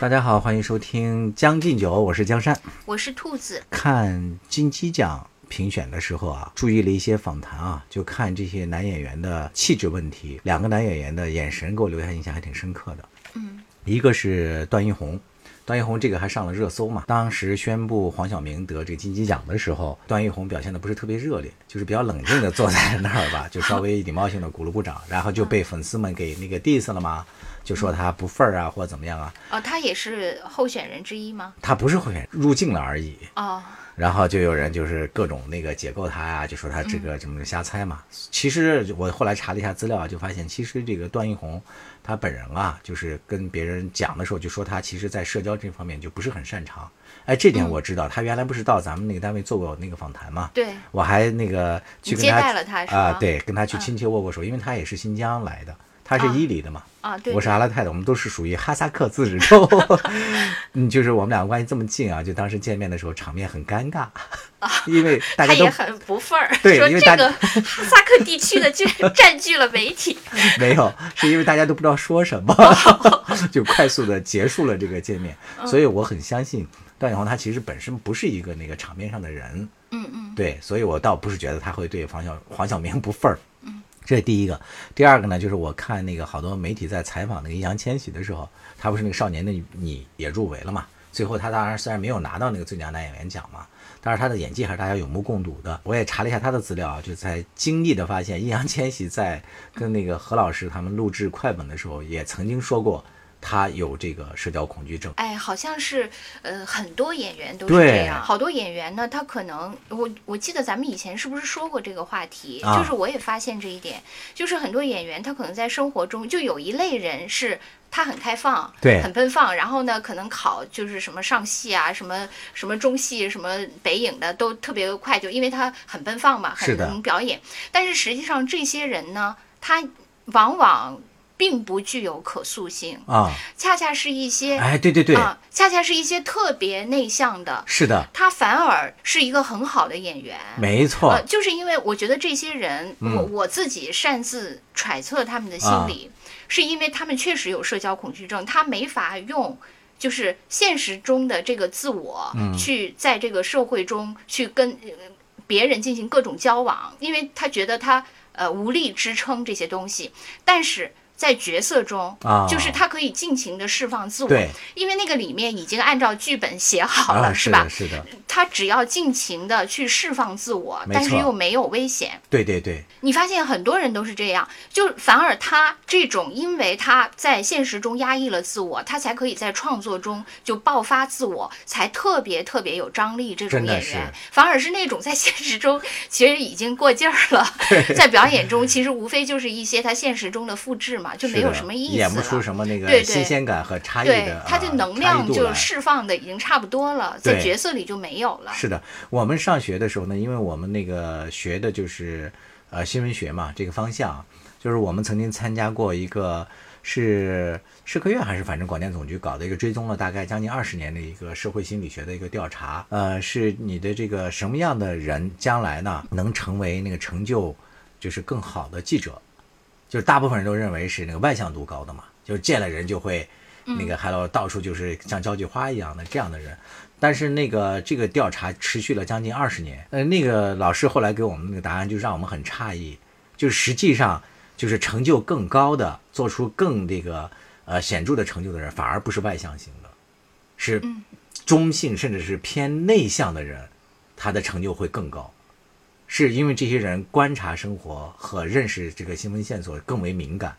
大家好，欢迎收听《将进酒》，我是江山。我是兔子，看金鸡奖评选的时候啊，注意了一些访谈啊，就看这些男演员的气质问题。两个男演员的眼神给我留下印象还挺深刻的。嗯，一个是段奕宏，段奕宏这个还上了热搜嘛。当时宣布黄晓明得这个金鸡奖的时候，段奕宏表现的不是特别热烈，就是比较冷静的坐在那儿吧，就稍微礼貌性的鼓了鼓掌，然后就被粉丝们给那个 diss 了嘛，就说他不份儿啊，或者怎么样啊。哦，他也是候选人之一吗？他不是候选人，入境了而已。哦，然后就有人就是各种那个解构他呀、就说他这个怎么瞎猜嘛。其实我后来查了一下资料啊，就发现其实这个段奕宏他本人啊，就是跟别人讲的时候就说他其实在社交这方面就不是很擅长。哎，这点我知道，他原来不是到咱们那个单位做过那个访谈嘛？对，我还那个去接他待了他啊、吗对，跟他去嗯亲切握过手，因为他也是新疆来的，他是啊伊犁的嘛。啊，对，我是阿拉泰的，我们都是属于哈萨克自治州。嗯，就是我们两个关系这么近啊，就当时见面的时候场面很尴尬，啊因为大家都他也很不忿儿，对因为这个哈萨克地区的居然占据了媒体。没有，是因为大家都不知道说什么，就快速的结束了这个见面。所以我很相信段奕宏他其实本身不是一个那个场面上的人，嗯嗯对，所以我倒不是觉得他会对黄晓黄晓明不忿儿。这是第一个，第二个呢，就是我看那个好多媒体在采访那个易烊千玺的时候，他不是那个少年的你也入围了嘛？最后他当然虽然没有拿到那个最佳男演员奖嘛，但是他的演技还是大家有目共睹的。我也查了一下他的资料啊，就才惊异的发现，易烊千玺在跟那个何老师他们录制快本的时候，也曾经说过他有这个社交恐惧症。哎，好像是，呃，很多演员都是这样。好多演员呢，他可能，我我记得咱们以前是不是说过这个话题？啊就是我也发现这一点，就是很多演员他可能在生活中就有一类人是。他很开放，对很奔放，然后呢，可能考就是什么上戏啊，什么什么中戏，什么北影的都特别快，就因为他很奔放嘛，很能表演。但是实际上这些人呢，他往往并不具有可塑性，啊，恰恰是一些哎，对对对，啊，恰恰是一些特别内向的，是的，他反而是一个很好的演员。没错，呃，就是因为我觉得这些人，嗯。我我自己擅自揣测他们的心理，是因为他们确实有社交恐惧症，他没法用。就是现实中的这个自我，嗯。去在这个社会中去跟呃别人进行各种交往，因为他觉得他呃无力支撑这些东西，但是在角色中，啊就是他可以尽情的释放自我，对因为那个里面已经按照剧本写好了，啊，是吧，？是的，他只要尽情的去释放自我，但是又没有危险。对对对，你发现很多人都是这样，就反而他这种，因为他在现实中压抑了自我，他才可以在创作中就爆发自我，才特别特别有张力。这种演员，反而是那种在现实中其实已经过劲儿了，在表演中其实无非就是一些他现实中的复制嘛，就没有什么意思。演不出什么那个对对新鲜感和差异对的，，他的啊能量就释放的已经差不多了，在角色里就没有了。是的，我们上学的时候呢，因为我们那个学的就是呃新闻学嘛，这个方向，就是我们曾经参加过一个是社科院还是反正广电总局搞的一个追踪了大概将近二十年的一个社会心理学的一个调查，呃，是你的这个什么样的人将来呢能成为那个成就就是更好的记者，就是大部分人都认为是那个外向度高的嘛，就是见了人就会那个 hello 到处就是像交际花一样的这样的人。但是那个这个调查持续了将近二十年，呃，那个老师后来给我们那个答案就让我们很诧异，就是实际上就是成就更高的，做出更这个呃显著的成就的人，反而不是外向型的，是中性甚至是偏内向的人，他的成就会更高。是因为这些人观察生活和认识这个新闻线索更为敏感，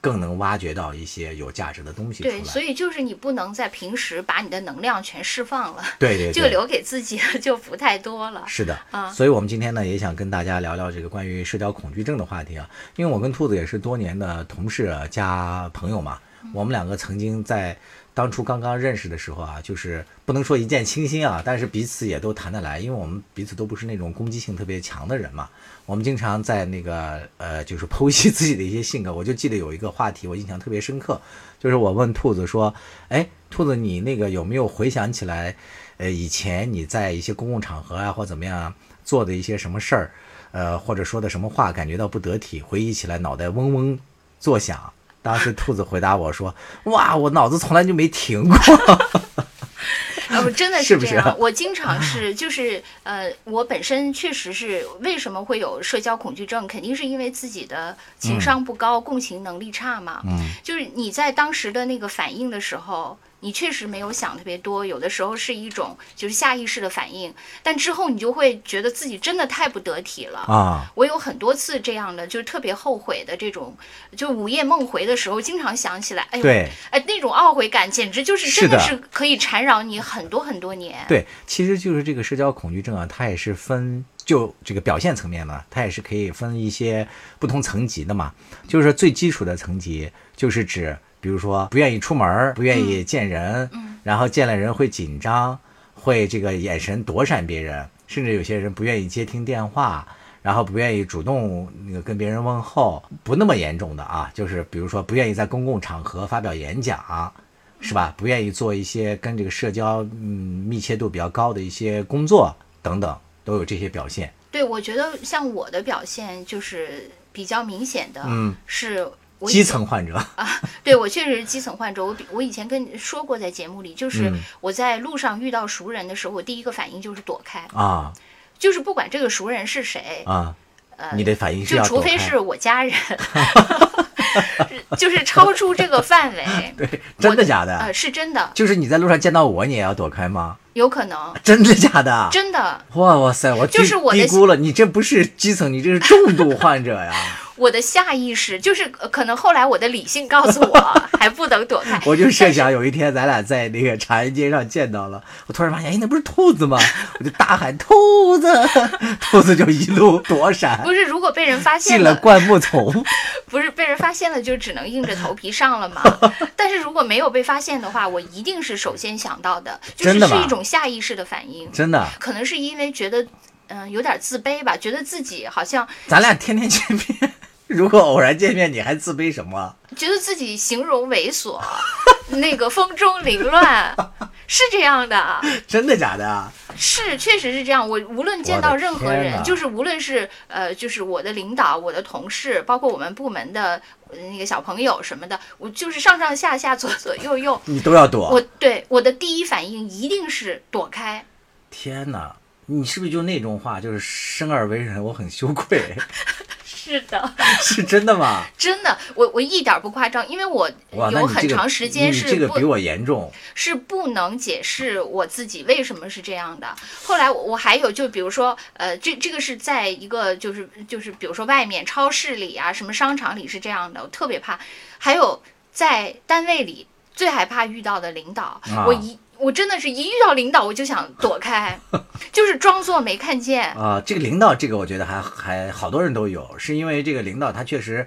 更能挖掘到一些有价值的东西出来。对，所以就是你不能在平时把你的能量全释放了，对对对，就留给自己的就不太多了。是的，啊所以我们今天呢也想跟大家聊聊这个关于社交恐惧症的话题啊，因为我跟兔子也是多年的同事加朋友嘛，我们两个曾经在当初刚刚认识的时候啊，就是不能说一见倾心啊，但是彼此也都谈得来，因为我们彼此都不是那种攻击性特别强的人嘛，我们经常在那个呃，就是剖析自己的一些性格。我就记得有一个话题我印象特别深刻，就是我问兔子说，哎，兔子你那个有没有回想起来，呃，以前你在一些公共场合啊或怎么样做的一些什么事儿，呃，或者说的什么话感觉到不得体，回忆起来脑袋嗡嗡作响。当时兔子回答我说：“哇，我脑子从来就没停过。呃，不真的是这样。我经常是，就是呃，我本身确实是为什么会有社交恐惧症，肯定是因为自己的情商不高，共情能力差嘛。嗯，就是你在当时的那个反应的时候，你确实没有想特别多，有的时候是一种就是下意识的反应，但之后你就会觉得自己真的太不得体了。啊，我有很多次这样的，就是特别后悔的这种，就午夜梦回的时候，经常想起来，哎呦，对哎，那种懊悔感简直就是真的是是可以缠绕你很多很多年。对，其实就是这个社交恐惧症啊，它也是分就这个表现层面嘛，它也是可以分一些不同层级的嘛。就是说最基础的层级，就是指比如说不愿意出门，不愿意见人，然后见了人会紧张，会这个眼神躲闪别人，甚至有些人不愿意接听电话。然后不愿意主动那个跟别人问候，不那么严重的啊，就是比如说不愿意在公共场合发表演讲，是吧？不愿意做一些跟这个社交嗯密切度比较高的一些工作等等，都有这些表现。对，我觉得像我的表现就是比较明显的，嗯，是基层患者啊对我确实是基层患者。我比我以前跟你说过，在节目里，就是嗯我在路上遇到熟人的时候，我第一个反应就是躲开，啊就是不管这个熟人是谁，啊，呃，你的反应是就除非是我家人，就是超出这个范围。对，真的假的？呃，是真的，就是你在路上见到我，你也要躲开吗？有可能，真的假的？真的。哇哇塞！我就是我低估了，你这不是基层，你这是重度患者呀！我的下意识就是，呃可能后来我的理性告诉我，还不能躲开。我就设想有一天咱俩在那个长安街上见到了，我突然发现，哎，那不是兔子吗？我就大喊兔子，兔子就一路躲闪不是，如果被人发现进了灌木丛。不是被人发现了，就只能硬着头皮上了嘛。但是如果没有被发现的话，我一定是首先想到的，就是是一种下意识的反应，真的，可能是因为觉得，嗯、有点自卑吧，觉得自己好像咱俩天天见面，如果偶然见面，你还自卑什么？觉得自己形容猥琐，那个风中凌乱，是这样的。真的假的啊？是，确实是这样。我无论见到任何人，就是无论是呃，就是我的领导、我的同事，包括我们部门的呃那个小朋友什么的，我就是上上下下、左左右右，你都要躲？我对我的第一反应一定是躲开。天哪！你是不是就那种话，就是生而为人，我很羞愧，是的，是真的吗？真的，我我一点儿不夸张，因为我有很长时间你是不这个比我严重。是不能解释我自己为什么是这样的。后来我我还有就比如说，呃，这这个是在一个就是就是比如说外面超市里啊，什么商场里是这样的，我特别怕。还有在单位里最害怕遇到的领导，啊我一我真的是一遇到领导我就想躲开，就是装作没看见。啊，这个领导，这个我觉得还还好多人都有，是因为这个领导他确实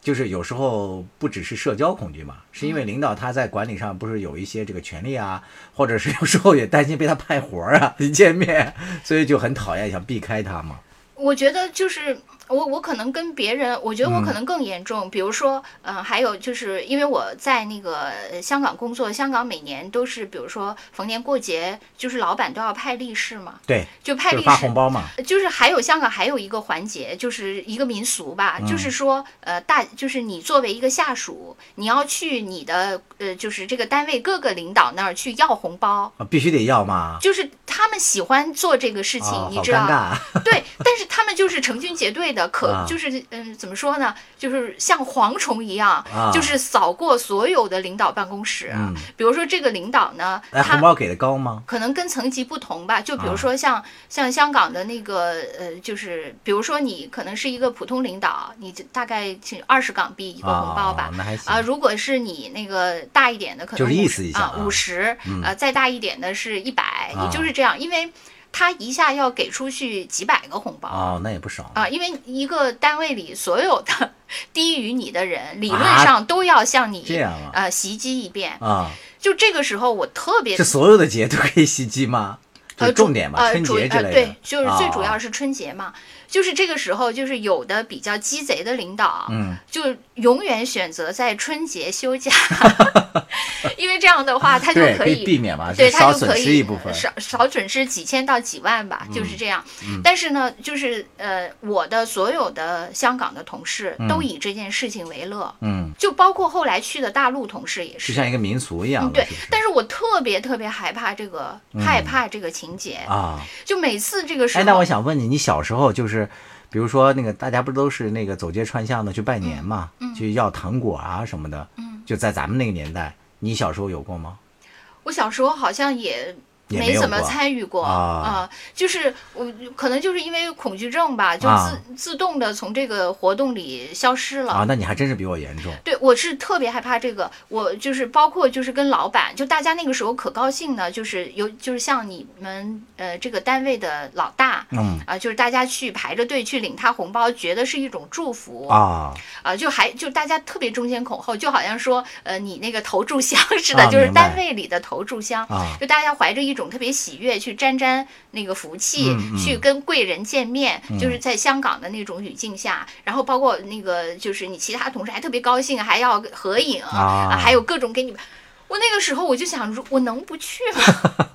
就是有时候不只是社交恐惧嘛，是因为领导他在管理上不是有一些这个权利啊，或者是有时候也担心被他派活儿啊，一见面，所以就很讨厌，想避开他嘛。我觉得就是我，我可能跟别人，我觉得我可能更严重。比如说，嗯、还有就是因为我在那个呃香港工作，香港每年都是，比如说逢年过节，就是老板都要派利是嘛，对，就派利是就是发红。包嘛。就是还有香港还有一个环节，就是一个民俗吧，就是说，呃，大就是你作为一个下属，你要去你的呃，就是这个单位各个领导那儿去要红包，啊必须得要嘛。就是他们喜欢做这个事情，你知道。对，但是他们就是成群结队的，可、啊就是嗯，怎么说呢？就是像蝗虫一样，啊就是扫过所有的领导办公室。嗯比如说这个领导呢，哎，他红包给的高吗？可能跟层级不同吧。就比啊如说像、像香港的那个呃，就是比如说你可能是一个普通领导，你就大概是二十港币一个红包吧啊。如果是你那个大一点的，可能就是意五啊思一下啊五十，呃，再大一点的是一百、啊也就是这样，因为他一下要给出去几百个红包。哦，那也不少。啊，因为一个单位里所有的低于你的人，理论啊上都要向你、这样啊呃袭击一遍。啊，就这个时候，我特别是所有的节都可以袭击吗？就重点嘛，春节之类的。呃对，就是最主要啊是春节嘛。就是这个时候，就是有的比较鸡贼的领导，嗯，就永远选择在春节休假，因为这样。的话，他就对，可以避免嘛，对，他就可以一部分。少少损失几千到几万吧，就是这样。但是呢，就是呃，我的所有的香港的同事都以这件事情为乐，嗯，就包括后来去的大陆同事也。就是像一个民俗一样，嗯对是是，但是我特别特别害怕这个，害怕这个情节，啊，就每次这个时哎，候，那我想问你，你小时候就是，比如说那个大家不都是那个走街串巷的去拜年嘛，嗯去要糖果啊什么的，就在咱们那个年代，你小时候有过吗？我小时候好像也。也没怎么参与过啊就是我可能就是因为恐惧症吧，就自、啊自动的从这个活动里消失了。啊，那你还真是比我严重。对，我是特别害怕这个，我就是包括就是跟老板，就大家那个时候可高兴呢，就是有就是像你们呃这个单位的老大。嗯啊、就是大家去排着队去领他红包，觉得是一种祝福啊，啊，就还就大家特别争先恐后，就好像说，呃，你那个投注箱 似的，啊就是单位里的投注箱，啊就大家怀着一种特别喜悦去沾沾那个福气，去跟贵人见面，就是在香港的那种语境下，然后包括那个就是你其他同事还特别高兴，还要合影啊还有各种给你们。我那个时候我就想，如我能不去吗？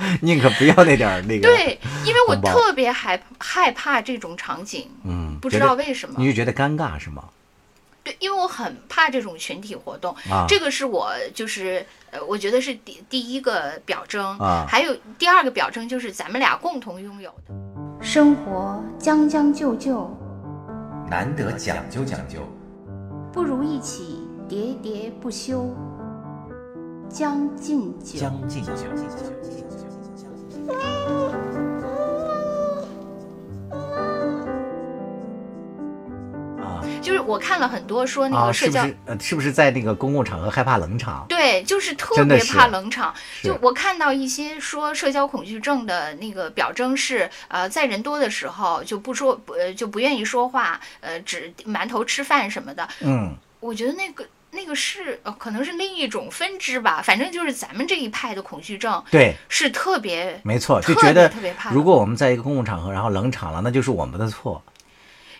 宁可不要那点儿那个。，对，因为我特别害害怕这种场景，嗯，不知道为什么。你就觉得尴尬是吗？对，因为我很怕这种群体活动，啊这个是我就是呃，我觉得是第第一个表征啊还有第二个表征就是咱们俩共同拥有的。生活将将就就，难得讲究讲究。不如一起喋喋不休。将进酒，将进酒。就是我看了很多说那啊，个社交。是不是？呃，是不是在那个公共场合害怕冷场？对，就是特别怕冷场。就我看到一些说社交恐惧症的那个表征是，呃，在人多的时候就不说，不呃就不愿意说话，呃，只埋头吃饭什么的。嗯，我觉得那个那个是呃，可能是另一种分支吧。反正就是咱们这一派的恐惧症对，是特别没错，就觉得特别怕如果我们在一个公共场合，然后冷场了，那就是我们的错，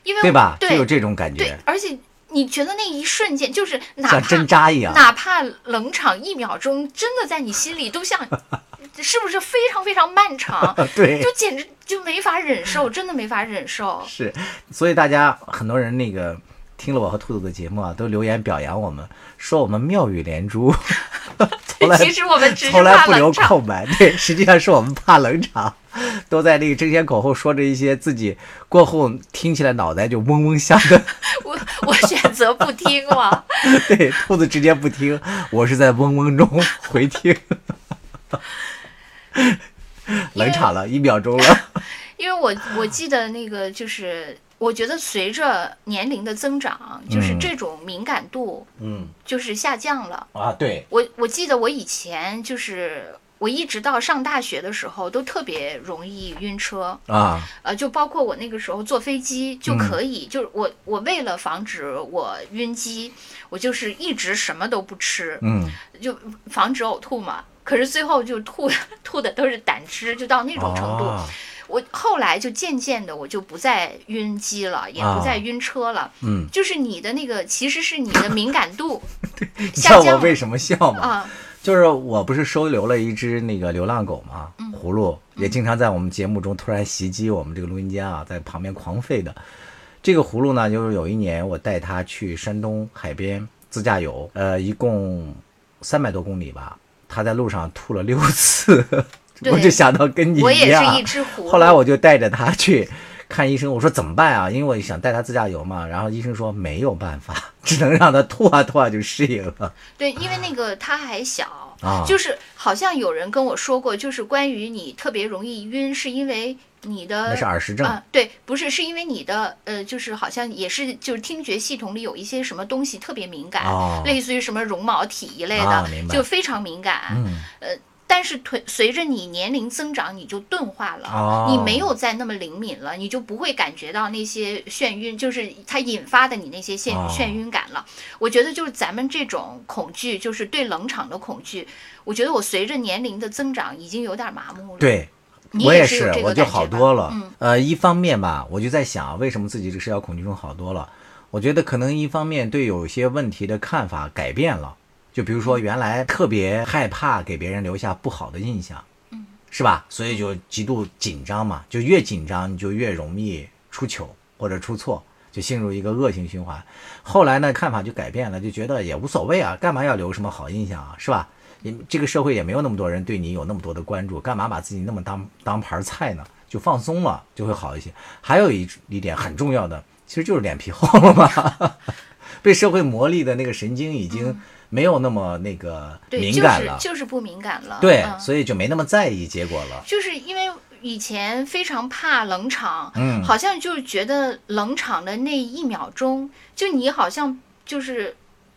因为对吧？对就有这种感对觉，，而且你觉得那一瞬间，就是哪像怕针扎一样。哪怕冷场一秒钟，真的在你心里都像，是不是非常非常漫长？对，就简直就没法忍受，真的没法忍受。是，所以大家很多人那个听了我和兔子的节目啊，都留言表扬我们，说我们妙语连珠，从来 其实我们只是从来不留。空白。对，实际上是我们怕冷场，都在那个争先恐后说着一些自己过后听起来脑袋就嗡嗡响的。我我选择不听了。对，兔子直接不听，我是在嗡嗡中回听。冷场了，一秒钟了。因为我我记得那个就是，我觉得随着年龄的增长，就是嗯这种敏感度嗯就是下降了。啊，对，我我记得我以前就是。我一直到上大学的时候，都特别容易晕车，啊，呃，就包括我那个时候坐飞机就可以，就是我我为了防止我晕机，我就是一直什么都不吃，嗯就防止呕吐嘛。可是最后就吐吐的都是胆汁，就到那种程度。哦我后来就渐渐的我就不再晕机了，也不再晕车了。嗯，就是你的那个其实是你的敏感度 你知道我为什么笑吗？啊，就是我不是收留了一只那个流浪狗嘛，嗯葫芦也经常在我们节目中突然袭击我们这个录音间啊，在旁边狂吠的。这个葫芦呢，就是有一年我带它去山东海边自驾游，呃，一共三百多公里吧，它在路上吐了六次，对我就想到跟你我也一样。是一只葫芦。后来我就带着他去看医生，我说怎么办啊？因为我想带他自驾游嘛。然后医生说没有办法，只能让他吐啊吐啊就适应了对，因为那个他还小，啊。就是好像有人跟我说过，就是关于你特别容易晕，是因为你的那是耳石症。啊，对，不是，是因为你的呃，就是好像也是就是听觉系统里有一些什么东西特别敏感，哦类似于什么绒毛体一类的，啊就非常敏感。嗯，但是随随着你年龄增长，你就钝化了，哦你没有再那么灵敏了，你就不会感觉到那些眩晕，就是它引发的你那些眩、哦眩晕感了。我觉得就是咱们这种恐惧，就是对冷场的恐惧，我觉得我随着年龄的增长已经有点麻木了。，对，你我也是我就好多了。嗯呃，一方面吧，我就在想，为什么自己这个社交恐惧症好多了？我觉得可能一方面对有些问题的看法改变了，就比如说原来特别害怕给别人留下不好的印象，嗯，是吧？所以就极度紧张嘛，就越紧张你就越容易出糗或者出错，就陷入一个恶性循环。后来呢，看法就改变了，就觉得也无所谓啊，干嘛要留什么好印象啊，是吧？你这个社会也没有那么多人对你有那么多的关注，干嘛把自己那么当当盘菜呢？就放松了就会好一些。还有一一点很重要的，其实就是脸皮厚了嘛，被社会磨砺的那个神经已经没有那么那个对，敏感了，就是就是不敏感了。对，嗯所以就没那么在意结果了。就是因为以前非常怕冷场，嗯好像就是觉得冷场的那一秒钟，就你好像就是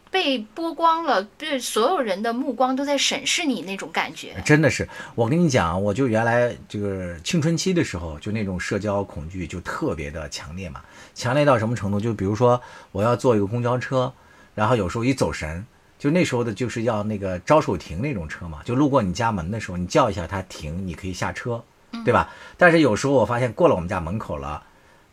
被剥光了，对所有人的目光都在审视你那种感觉。真的是，我跟你讲，我就原来就是青春期的时候，就那种社交恐惧就特别的强烈嘛，强烈到什么程度？就比如说我要坐一个公交车，然后有时候一走神，就那时候的就是要那个招手停那种车嘛，就路过你家门的时候，你叫一下它停，你可以下车，对吧？但是有时候我发现过了我们家门口了，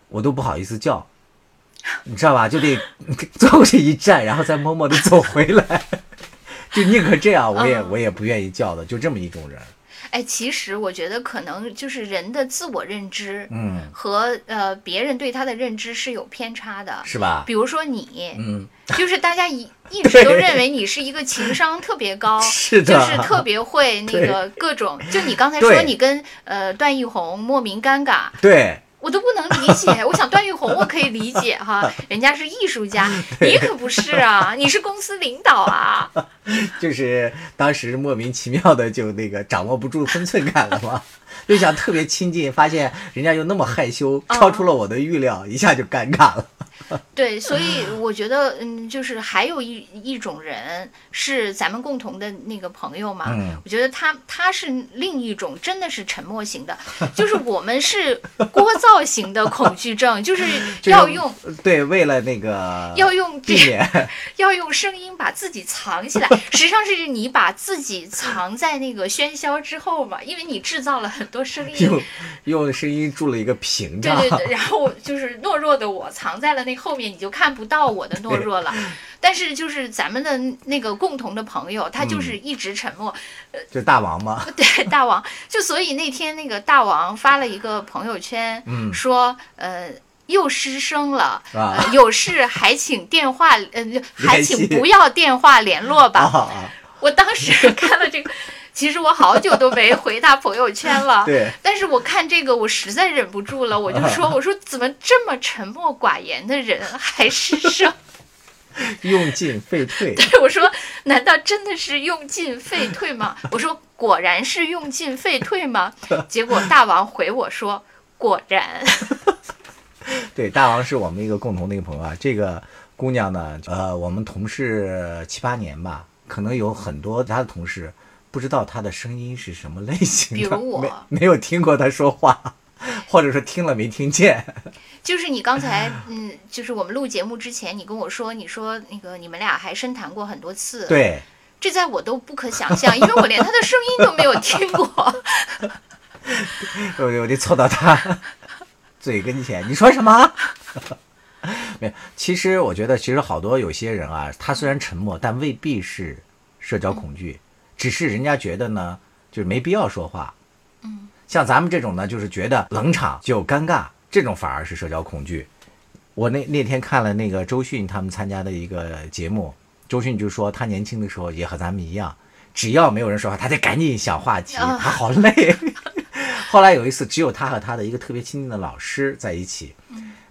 我都不好意思叫。你知道吧？就得 坐过去一站，然后再默默的走回来，就宁可这样，我也我也不愿意叫的，就这么一种人。哎，其实我觉得可能就是人的自我认知嗯，和呃别人对他的认知是有偏差的。是吧？比如说你，嗯，就是大家一 一直都认为你是一个情商特别高，是的就是特别会 那个各种。就你刚才说你跟呃段奕宏莫名尴尬，对，我都不能理解。我想段奕宏我可以理解哈，人家是艺术家，你可不是啊，你是公司领导啊。就是当时莫名其妙的就那个掌握不住分寸感了嘛，就想特别亲近，发现人家又那么害羞，超出了我的预料，一下就尴尬了。对，所以我觉得，嗯，就是还有一一种人是咱们共同的那个朋友嘛，嗯。我觉得他他是另一种，真的是沉默型的，就是我们是聒噪型的恐惧症，就是要用对，为了那个要用这避免，要用声音把自己藏起来，实际上是你把自己藏在那个喧嚣之后嘛，因为你制造了很多声音，用用声音筑了一个屏障。对对对，然后就是懦弱的我藏在了那后面，你就看不到我的懦弱了。但是就是咱们的那个共同的朋友，他就是嗯一直沉默。呃就大王吗，对，大王，就所以那天那个大王发了一个朋友圈，嗯说呃。又失声了，有事还请电话，呃，还请不要电话联络吧。我当时看了这个，其实我好久都没回他朋友圈了。对，但是我看这个，我实在忍不住了，我就说：“我说怎么这么沉默寡言的人还失声？用进废退。对我说难道真的是用进废退吗？我说果然是用进废退吗？结果大王回我说果然。对，大王是我们一个共同的一个朋友啊。这个姑娘呢，呃，我们同事七八年吧，可能有很多其他的同事不知道他的声音是什么类型的，比如我没没有听过他说话，或者说听了没听见。就是你刚才，嗯，就是我们录节目之前，你跟我说，你说那个你们俩还深谈过很多次，，对，这在我都不可想象，因为我连他的声音都没有听过。我我得凑到他嘴跟前，你说什么？没有，其实我觉得，其实好多有些人啊，他虽然沉默，但未必是社交恐惧，只是人家觉得呢，就是没必要说话。嗯，像咱们这种呢，就是觉得冷场就尴尬，这种反而是社交恐惧。我那那天看了那个周迅他们参加的一个节目，周迅就说她年轻的时候也和咱们一样，只要没有人说话，她得赶紧想话题，啊他好累。后来有一次，只有她和她的一个特别亲近的老师在一起。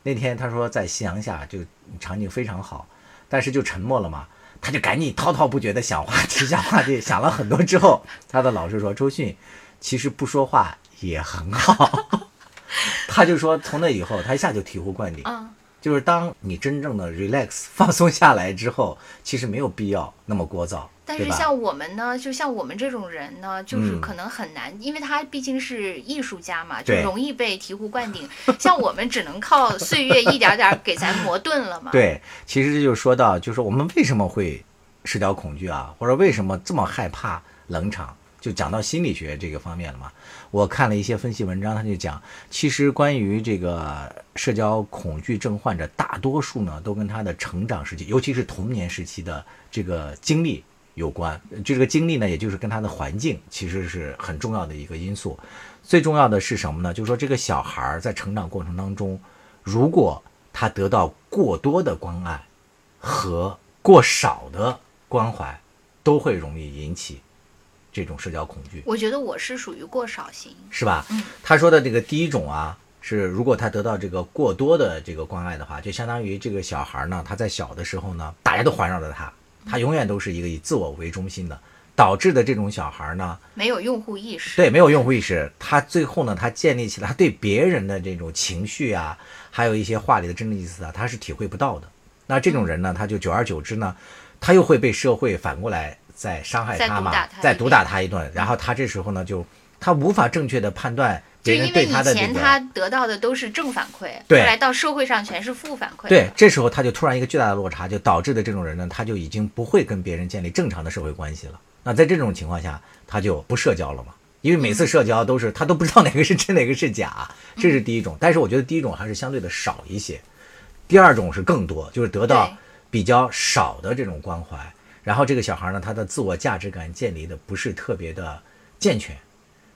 那天她说在夕阳下，这个场景非常好，但是就沉默了嘛，他就赶紧滔滔不绝的想话题，想话题，想了很多之后，他的老师说周迅其实不说话也很好。他就说从那以后，他一下就醍醐灌顶，嗯，就是当你真正的 relax 放松下来之后，其实没有必要那么聒噪？但是像我们呢，就像我们这种人呢，就是嗯可能很难，因为他毕竟是艺术家嘛，就容易被醍醐灌顶。像我们只能靠岁月一点点给咱磨钝了嘛。对，其实这就说到，就是我们为什么会社交恐惧啊，或者为什么这么害怕冷场，就讲到心理学这个方面了嘛。我看了一些分析文章，他就讲，其实关于这个社交恐惧症患者，大多数呢都跟他的成长时期，尤其是童年时期的这个经历有关。就这个经历呢，也就是跟他的环境其实是很重要的一个因素。最重要的是什么呢？就是说这个小孩儿在成长过程当中，如果他得到过多的关爱和过少的关怀，都会容易引起这种社交恐惧。我觉得我是属于过少型，是吧？嗯，他说的这个第一种啊，是如果他得到这个过多的这个关爱的话，就相当于这个小孩呢，他在小的时候呢，大家都环绕着他，他永远都是一个以自我为中心的，导致的这种小孩呢，没有用户意识。对，没有用户意识，他最后呢，他建立起来他对别人的这种情绪啊，还有一些话里的真正意思啊，他是体会不到的。那这种人呢，他就久而久之呢，他又会被社会反过来再伤害他嘛再毒打，他一顿，然后他这时候呢，就他无法正确的判断就因为以。前他得到的都是正反馈，后来到社会上全是负反馈。对，，这时候他就突然一个巨大的落差，就导致的这种人呢，他就已经不会跟别人建立正常的社会关系了。那在这种情况下，他就不社交了嘛，因为每次社交都是他都不知道哪个是真哪个是假，这是第一种。但是我觉得第一种还是相对的少一些，第二种是更多，就是得到比较少的这种关怀，然后这个小孩呢，他的自我价值感建立的不是特别的健全，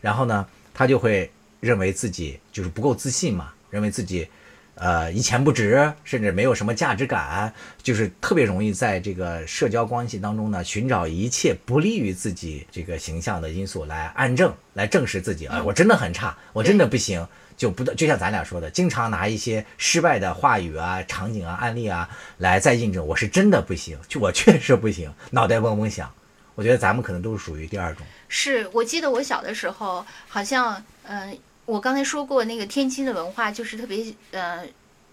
然后呢，他就会认为自己就是不够自信嘛，认为自己呃一钱不值，甚至没有什么价值感，就是特别容易在这个社交关系当中呢，寻找一切不利于自己这个形象的因素来暗证，来证实自己，哎，我真的很差，我真的不行。就不就像咱俩说的，经常拿一些失败的话语啊、场景啊、案例啊来再印证我是真的不行，就我确实不行，脑袋嗡嗡响。我觉得咱们可能都是属于第二种。是我记得我小的时候，好像，嗯、我刚才说过那个天津的文化就是特别，呃，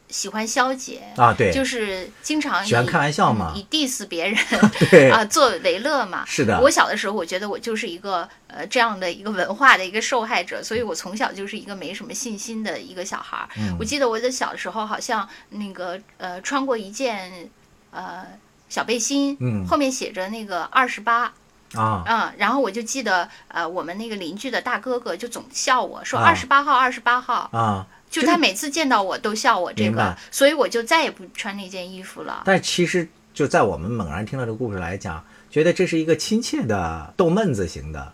喜欢消解啊对就是经常以喜欢开玩笑嘛嗯以 diss 别人 对啊作为乐嘛。是的我小的时候，我觉得我就是一个呃这样的一个文化的一个受害者，所以我从小就是一个没什么信心的一个小孩儿。嗯我记得我的小的时候，好像那个呃穿过一件呃小背心，嗯后面写着那个二十八。啊，嗯，然后我就记得，呃，我们那个邻居的大哥哥就总笑我说啊。二十八号，二十八号，啊，就他每次见到我都笑我这个，所以我就再也不穿那件衣服了。但其实就在我们猛然听到这个故事来讲，觉得这是一个亲切的逗闷子型的，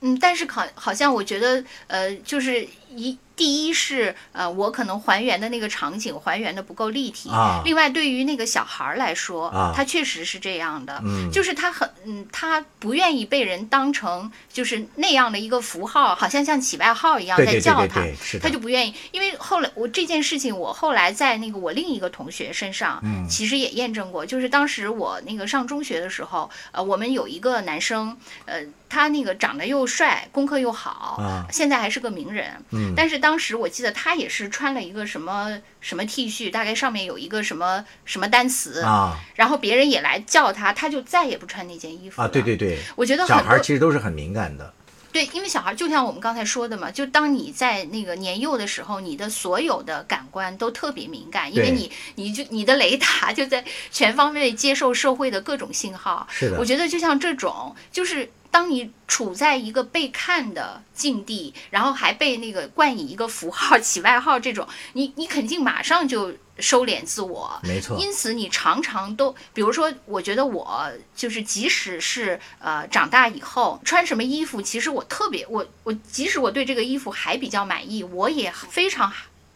嗯，但是好好像我觉得，呃，就是一第一是呃，我可能还原的那个场景还原的不够立体。啊另外，对于那个小孩儿来说，啊他确实是这样的，嗯就是他很嗯，他不愿意被人当成就是那样的一个符号，好像像起外号一样在叫他。他就不愿意，因为后来我这件事情，我后来在那个我另一个同学身上，嗯其实也验证过。就是当时我那个上中学的时候，呃，我们有一个男生，呃，他那个长得又帅，功课又好，啊现在还是个名人。嗯但是当时我记得他也是穿了一个什么什么 T 恤，大概上面有一个什么什么单词，啊然后别人也来叫他，他就再也不穿那件衣服啊，了。对对对，我觉得小孩其实都是很敏感的，对，因为小孩就像我们刚才说的嘛，就当你在那个年幼的时候，你的所有的感官都特别敏感，因为你你就你的雷达就在全方位接受社会的各种信号。是的我觉得就像这种，就是当你处在一个被看的境地，然后还被那个冠以一个符号、起外号这种，你 你肯定马上就收敛自我。没错，因此，你常常都，比如说，我觉得我就是，即使是呃长大以后穿什么衣服，其实我特别，我我即使我对这个衣服还比较满意，我也非常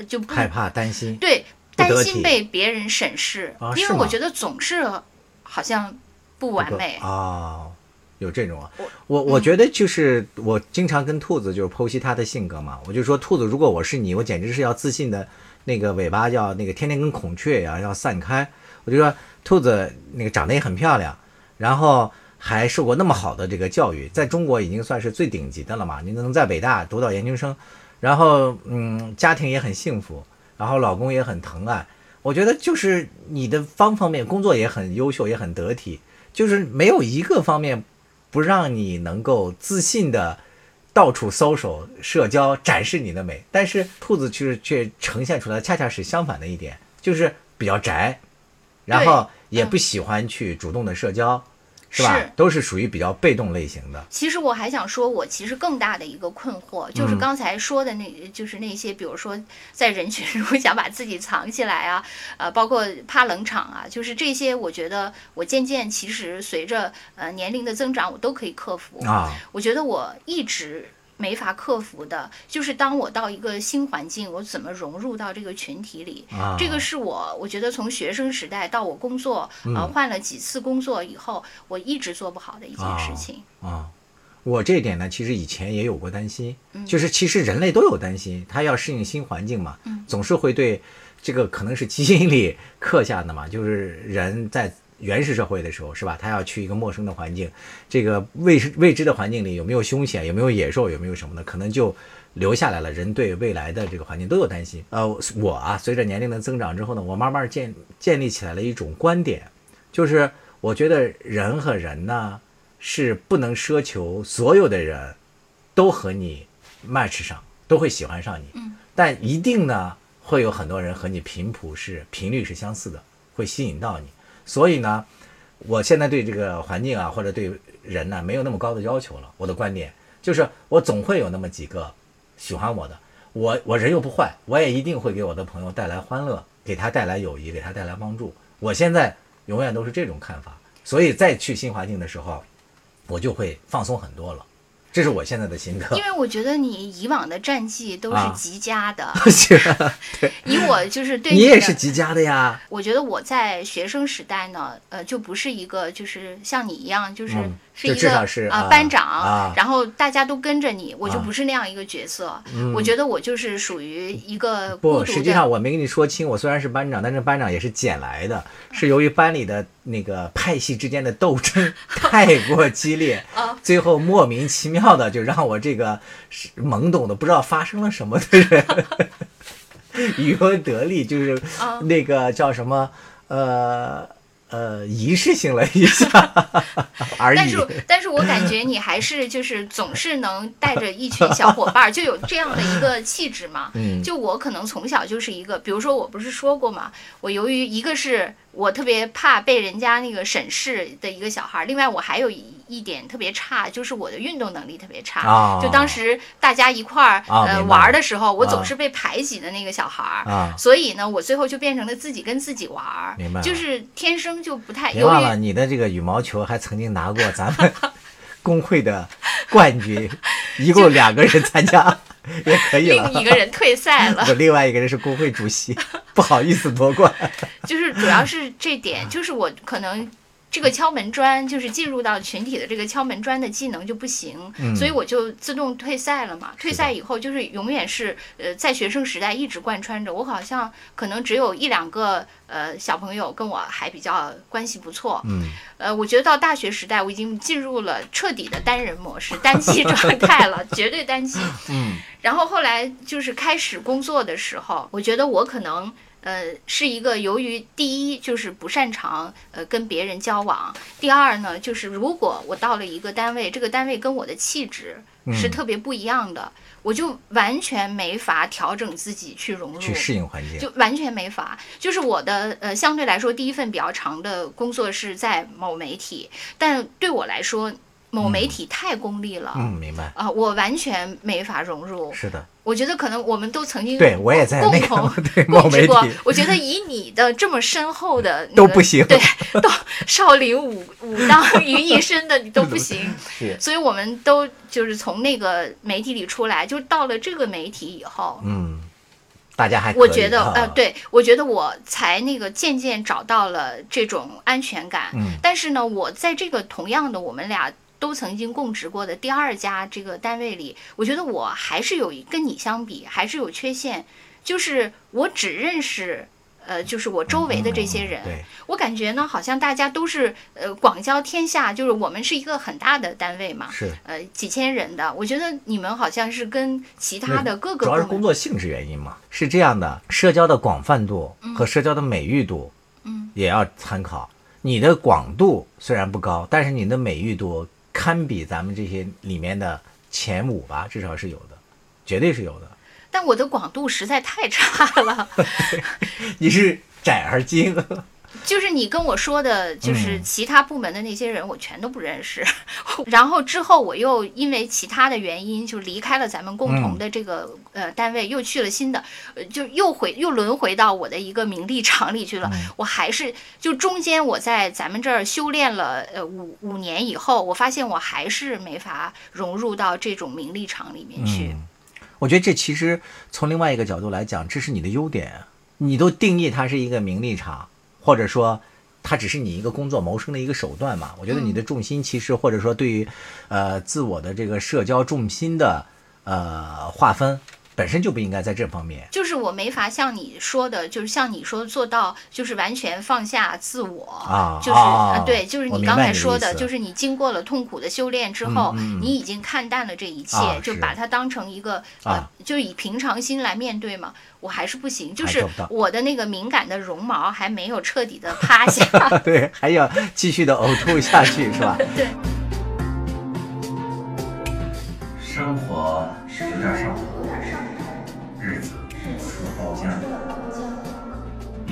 就不害怕担心，对担心被别人审视，啊因为我觉得总是好像不完美。哦，有这种啊我，我我觉得就是我经常跟兔子就是剖析它的性格嘛，我就说兔子，如果我是你，我简直是要自信的那个尾巴要那个天天跟孔雀一样要散开。我就说兔子那个长得也很漂亮，然后还受过那么好的这个教育，在中国已经算是最顶级的了嘛，你能在北大读到研究生，然后嗯家庭也很幸福，然后老公也很疼爱。我觉得就是你的方方面面工作也很优秀，也很得体，就是没有一个方面不让你能够自信的到处搜索、社交、展示你的美。但是兔子却却呈现出来，恰恰是相反的一点，就是比较宅，然后也不喜欢去主动的社交，是吧？都是属于比较被动类型的。其实我还想说，我其实更大的一个困惑，嗯就是刚才说的那，就是那些，比如说在人群中想把自己藏起来啊，呃，包括怕冷场啊，就是这些，我觉得我渐渐其实随着呃年龄的增长，我都可以克服。啊，我觉得我一直没法克服的，就是当我到一个新环境，我怎么融入到这个群体里。啊这个是我，我觉得从学生时代到我工作，呃，换了几次工作以后，我一直做不好的一件事情。啊，我这一点呢，其实以前也有过担心，嗯就是其实人类都有担心，他要适应新环境嘛，嗯总是会对这个可能是基因里刻下的嘛，就是人在原始社会的时候，是吧？他要去一个陌生的环境，这个未知未知的环境里有没有凶险，有没有野兽，有没有什么的，可能就留下来了。人对未来的这个环境都有担心。呃，我啊，随着年龄的增长之后呢，我慢慢建建立起来了一种观点，就是我觉得人和人呢是不能奢求所有的人都和你 match 上，都会喜欢上你。嗯。但一定呢会有很多人和你频谱是频率是相似的，会吸引到你。所以呢，我现在对这个环境啊或者对人呢没有那么高的要求了。我的观点就是，我总会有那么几个喜欢我的。我我人又不坏，我也一定会给我的朋友带来欢乐，给他带来友谊，给他带来帮助。我现在永远都是这种看法，所以再去新环境的时候，我就会放松很多了。这是我现在的心得因。为我觉得你以往的战绩都是啊极佳的，是，以我就是对你也的是极佳的呀。我觉得我在学生时代呢，呃，就不是一个就是像你一样，就是嗯是一个是啊班长，啊然后大家都跟着你，我就啊不是那样一个角色。嗯我觉得我就是属于一个孤不，实际上。我没跟你说清，我虽然是班长，但是班长也是捡来的，是由于班里的那个派系之间的斗争 太过激烈啊，最后莫名其妙的就让我这个懵懂的不知道发生了什么的人 渔翁得利，就是啊那个叫什么呃呃仪式性了一下 而已但是，但是我感觉你还是就是总是能带着一群小伙伴儿，就有这样的一个气质嘛。嗯就我可能从小就是一个，比如说我不是说过嘛，我由于一个是我特别怕被人家那个审视的一个小孩儿，另外我还有一一点特别差，就是我的运动能力特别差。啊就当时大家一块儿、呃玩儿的时候，我啊总是被排挤的那个小孩儿。啊。所以呢，我最后就变成了自己跟自己玩儿明白，就是天生就不太。由别忘了，你的这个羽毛球还曾经拿过咱们 工会的冠军，一共两个人参加 也可以了。另一个人退赛了，我另外一个人是工会主席，不好意思夺冠。就是主要是这点，就是我可能这个敲门砖，就是进入到群体的这个敲门砖的技能就不行，嗯所以我就自动退赛了嘛。退赛以后，就是永远是呃在学生时代一直贯穿着。我好像可能只有一两个呃小朋友跟我还比较关系不错，嗯，呃，我觉得到大学时代，我已经进入了彻底的单人模式、单机 状态了，绝对单机。嗯，然后后来就是开始工作的时候，我觉得我可能呃是一个由于第一就是不擅长呃跟别人交往，第二呢就是如果我到了一个单位，这个单位跟我的气质是嗯特别不一样的，我就完全没法调整自己去融入，去适应环境。就完全没法。就是我的呃，相对来说第一份比较长的工作是在某媒体，但对我来说，某媒体太功利了。嗯，明白。啊、我完全没法融入。是的，我觉得可能我们都曾经对我也在那共同个 对某媒共治过体。我觉得以你的这么深厚的、那个、都不行对，都 少林武武当于一身的你都不行。是，所以我们都就是从那个媒体里出来，就到了这个媒体以后，嗯，大家还我觉得，啊呃，，对我觉得我才那个渐渐找到了这种安全感。嗯但是呢，我在这个同样的我们俩都曾经供职过的第二家这个单位里，我觉得我还是有一跟你相比还是有缺陷，就是我只认识。呃，就是我周围的这些人，嗯对，我感觉呢，好像大家都是呃广交天下，就是我们是一个很大的单位嘛，是。呃几千人的，我觉得你们好像是跟其他的各个主要是工作性质原因嘛，是这样的，社交的广泛度和社交的美誉度，嗯，也要参考。你的广度虽然不高，但是你的美誉度堪比咱们这些里面的前五吧，至少是有的，绝对是有的。但我的广度实在太差了。你是窄而精，就是你跟我说的，就是嗯其他部门的那些人，我全都不认识。然后之后我又因为其他的原因，就离开了咱们共嗯同的这个、呃单位，又去了新的，呃，就又回又轮回到我的一个名利场里去了。嗯我还是就中间我在咱们这儿修炼了呃五五年以后，我发现我还是没法融入到这种名利场里面去。嗯我觉得这其实从另外一个角度来讲，这是你的优点。你都定义它是一个名利场，或者说它只是你一个工作谋生的一个手段嘛。我觉得你的重心其实或者说对于呃自我的这个社交重心的呃划分，本身就不应该在这方面。就是我没法像你说的，就是像你说做到，就是完全放下自我啊就是、啊呃对，就是你刚才说的，就是你经过了痛苦的修炼之后，嗯嗯嗯你已经看淡了这一切，啊就把它当成一个、啊呃，就是以平常心来面对嘛。我还是不行，就是我的那个敏感的绒毛还没有彻底的趴下。对，还要继续的呕吐下去，是吧？对。生活是有点上头，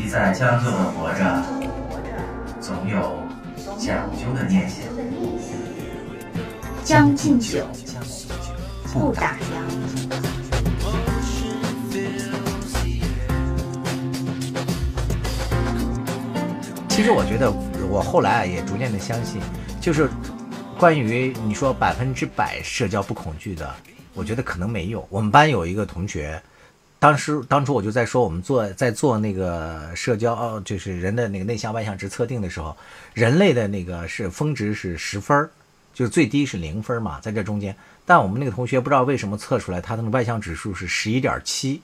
一再将就的活着，总有讲究的念想。将进酒，不打烊。其实我觉得，我后来啊也逐渐的相信，就是关于你说百分之百社交不恐惧的，我觉得可能没有。我们班有一个同学，当时当初我就在说，我们做在做那个社交，就是人的那个内向外向值测定的时候，人类的那个是峰值是十分儿，就是最低是零分嘛，在这中间。但我们那个同学不知道为什么测出来他的外向指数是十一点七，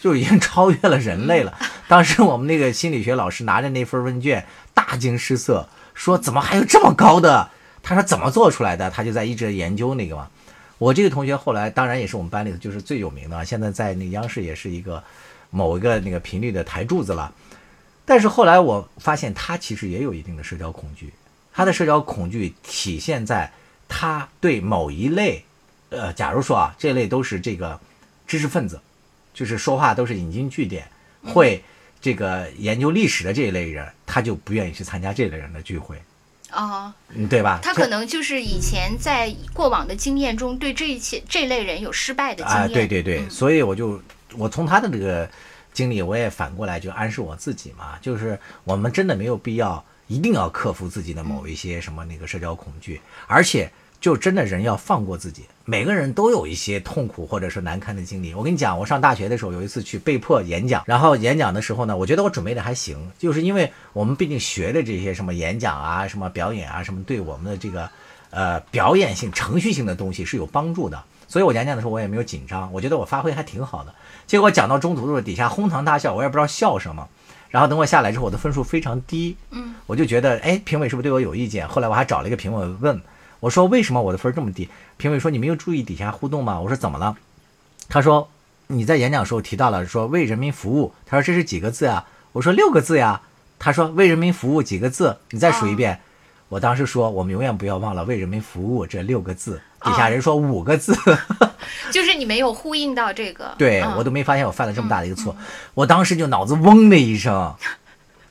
就已经 超越了人类了。当时我们那个心理学老师拿着那份问卷大惊失色，说怎么还有这么高的？他说怎么做出来的？他就在一直研究那个嘛。我这个同学后来当然也是我们班里头就是最有名的啊，现在在那个央视也是一个某一个那个频率的台柱子了。但是后来我发现他其实也有一定的社交恐惧，他的社交恐惧体现在他对某一类，呃，假如说啊，这类都是这个知识分子，就是说话都是引经据典，会这个研究历史的这一类人，他就不愿意去参加这类人的聚会，哦，嗯，对吧？他可能就是以前在过往的经验中，对这一些这类人有失败的经啊，验。对对对，嗯所以我就我从他的这个经历，我也反过来就暗示我自己嘛，就是我们真的没有必要一定要克服自己的某一些什么那个社交恐惧，而且就真的人要放过自己。每个人都有一些痛苦或者是难堪的经历。我跟你讲，我上大学的时候有一次去被迫演讲，然后演讲的时候呢，我觉得我准备的还行，就是因为我们毕竟学的这些什么演讲啊、什么表演啊、什么，对我们的这个呃表演性、程序性的东西是有帮助的。所以我演讲的时候我也没有紧张，我觉得我发挥还挺好的。结果讲到中途的时候，底下哄堂大笑，我也不知道笑什么。然后等我下来之后，我的分数非常低，嗯，我就觉得，哎，评委是不是对我有意见？后来我还找了一个评委问，我说为什么我的分儿这么低？评委说你没有注意底下互动吗？我说怎么了？他说你在演讲时候提到了说为人民服务，他说这是几个字啊？我说六个字呀。他说为人民服务几个字？你再数一遍。我当时说我们永远不要忘了为人民服务这六个字。底下人说五个字。就是你没有呼应到这个。对、嗯我都没发现我犯了这么大的一个错，我当时就脑子嗡的一声，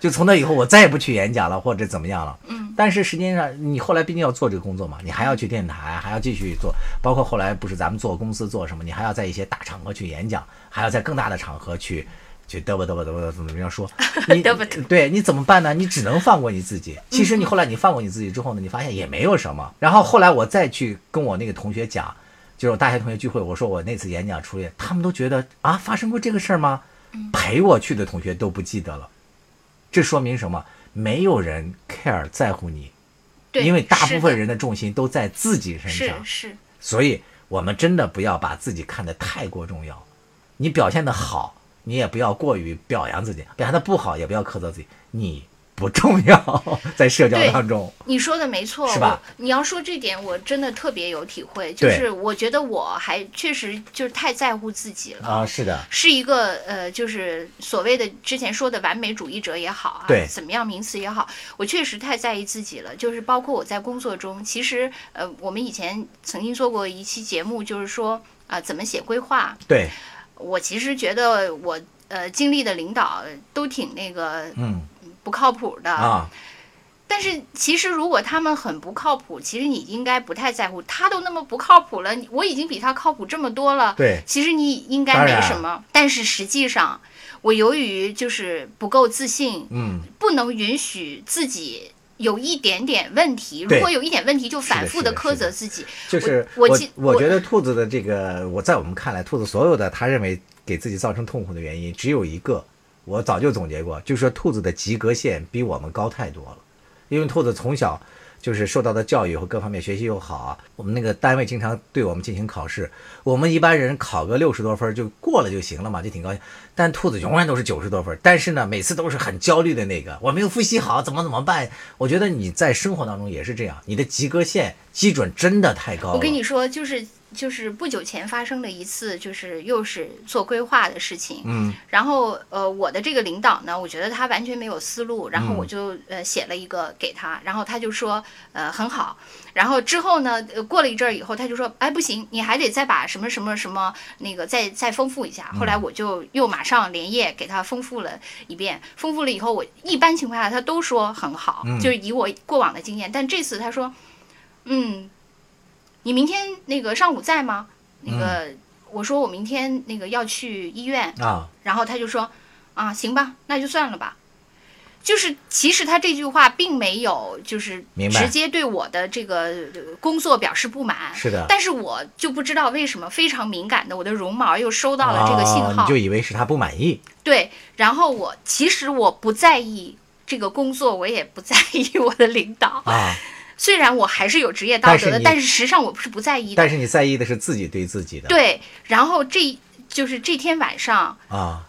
就从那以后我再也不去演讲了或者怎么样了。嗯，但是实际上你后来毕竟要做这个工作嘛，你还要去电台，还要继续做，包括后来不是咱们做公司做什么，你还要在一些大场合去演讲，还要在更大的场合去。去嘚啵嘚啵嘚啵怎么怎么样说？你对，你怎么办呢？你只能放过你自己。其实你后来你放过你自己之后呢，你发现也没有什么。然后后来我再去跟我那个同学讲，就是我大学同学聚会，我说我那次演讲出去，他们都觉得啊，发生过这个事儿吗？陪我去的同学都不记得了，这说明什么？没有人 care 在乎你，因为大部分人的重心都在自己身是上，是，所以我们真的不要把自己看得太过重要。你表现的好，你也不要过于表扬自己；表现的不好，也不要苛责自己。你不重要，在社交当中。你说的没错，是吧你要说这点，我真的特别有体会，就是我觉得我还确实就是太在乎自己了。啊，是的，是一个呃，就是所谓的之前说的完美主义者也好啊，对怎么样名词也好，我确实太在意自己了。就是包括我在工作中，其实呃，我们以前曾经做过一期节目，就是说啊、怎么写规划。对，我其实觉得我呃经历的领导都挺那个嗯，不靠谱的。啊，但是其实如果他们很不靠谱，其实你应该不太在乎。他都那么不靠谱了，我已经比他靠谱这么多了。对其实你应该没什么。但是实际上，我由于就是不够自信，嗯，不能允许自己有一点点问题。如果有一点问题，就反复的苛责自己。就是我记我我觉得兔子的这个，我在我们看来，兔子所有的他认为给自己造成痛苦的原因只有一个，我早就总结过，就是说兔子的及格线比我们高太多了，因为兔子从小。就是受到的教育和各方面学习又好啊，我们那个单位经常对我们进行考试，我们一般人考个六十多分就过了就行了嘛，就挺高兴。但兔子永远都是九十多分，但是呢，每次都是很焦虑的那个，我没有复习好，怎么怎么办？我觉得你在生活当中也是这样，你的及格线基准真的太高了。我跟你说，就是就是不久前发生的一次，就是又是做规划的事情。嗯然后呃，我的这个领导呢，我觉得他完全没有思路，然后嗯我就呃写了一个给他，然后他就说呃很好。然后之后呢，呃过了一阵儿以后，他就说，哎不行，你还得再把什么什么什么那个再再丰富一下。后来我就又马上连夜给他丰富了一遍，丰富了以后，我一般情况下他都说很好，嗯就是以我过往的经验，但这次他说，嗯，你明天那个上午在吗？那个、我说我明天那个要去医院，啊，然后他就说：“啊，行吧，那就算了吧。”就是其实他这句话并没有就是直接对我的这个呃工作表示不满，是的，但是我就不知道为什么非常敏感的我的绒毛又收到了这个信哦号，你就以为是他不满意，对，然后我其实我不在意这个工作，我也不在意我的领导，啊，虽然我还是有职业道德的，但是实际上我是不在意的但。是你在意的是自己对自己的，对，然后这就是这天晚上。啊，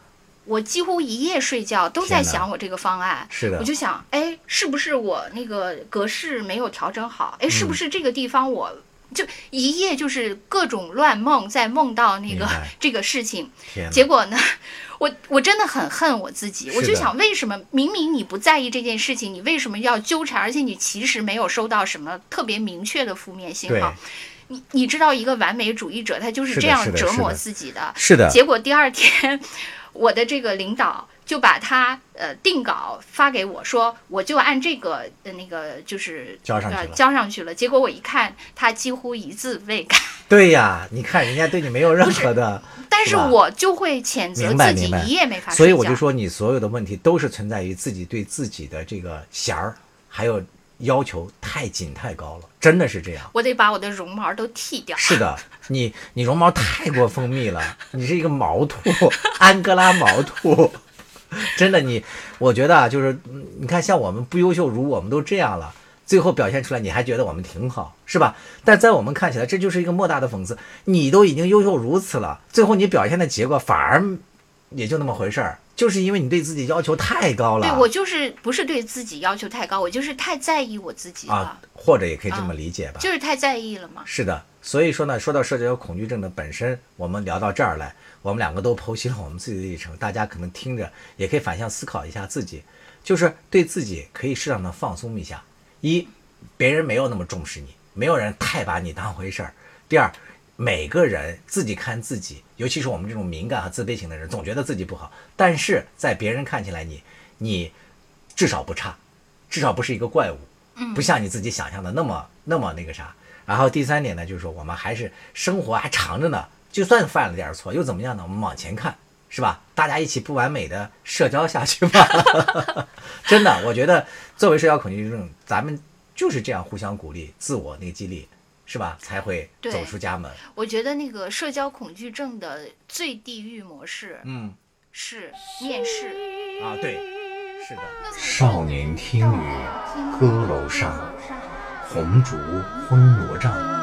我几乎一夜睡觉都在想我这个方案，是的我就想，哎，是不是我那个格式没有调整好？哎，嗯是不是这个地方我就一夜就是各种乱梦，在梦到那个这个事情，天，结果呢，我我真的很恨我自己，我就想，为什么明明你不在意这件事情，你为什么要纠缠？而且你其实没有收到什么特别明确的负面信，号。你你知道，一个完美主义者他就是这样折磨是的自己的。是的，结果第二天，我的这个领导就把他呃定稿发给我说，我就按这个呃那个就是呃交上去了交上去了。结果我一看，他几乎一字未改，对呀，你看人家对你没有任何的，但是我就会谴责自己一夜没法睡觉。所以我就说你所有的问题都是存在于自己对自己的这个弦儿还有要求太紧太高了，真的是这样。我得把我的绒毛都剃掉。是的，你你绒毛太过锋密了，你是一个毛兔，安哥拉毛兔，真的你，我觉得啊，就是嗯你看，像我们不优秀如我们都这样了，最后表现出来，你还觉得我们挺好，是吧？但在我们看起来，这就是一个莫大的讽刺。你都已经优秀如此了，最后你表现的结果反而也就那么回事儿，就是因为你对自己要求太高了。对我就是不是对自己要求太高，我就是太在意我自己了，啊，或者也可以这么理解吧。就是太在意了嘛。是的，所以说呢，说到社交恐惧症的本身，我们聊到这儿来，我们两个都剖析了我们自己的历程，大家可能听着也可以反向思考一下自己，就是对自己可以适当的放松一下。一，别人没有那么重视你，没有人太把你当回事儿。第二，每个人自己看自己，尤其是我们这种敏感和自卑型的人，总觉得自己不好，但是在别人看起来你，你至少不差，至少不是一个怪物。不像你自己想象的那么那么那个啥。然后第三点呢，就是说我们还是生活还长着呢，就算犯了点错又怎么样呢？我们往前看，是吧？大家一起不完美的社交下去吧。真的，我觉得作为社交恐惧症，咱们就是这样互相鼓励、自我那个激励，是吧？才会走出家门。我觉得那个社交恐惧症的最地狱模式嗯是面试。啊，对，是的。少年听雨歌楼上，红烛昏罗帐。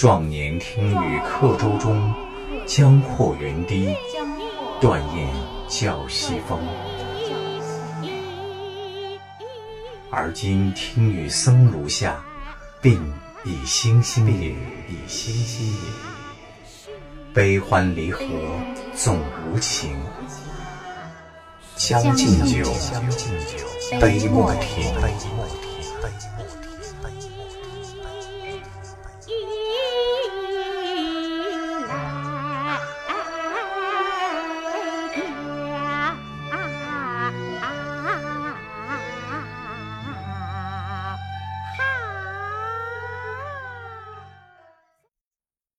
壮年听雨客舟中，江阔云低，断雁叫西风。而今听雨僧庐下，鬓已星星也，已星星也。悲欢离合总无情，将进酒，杯莫停。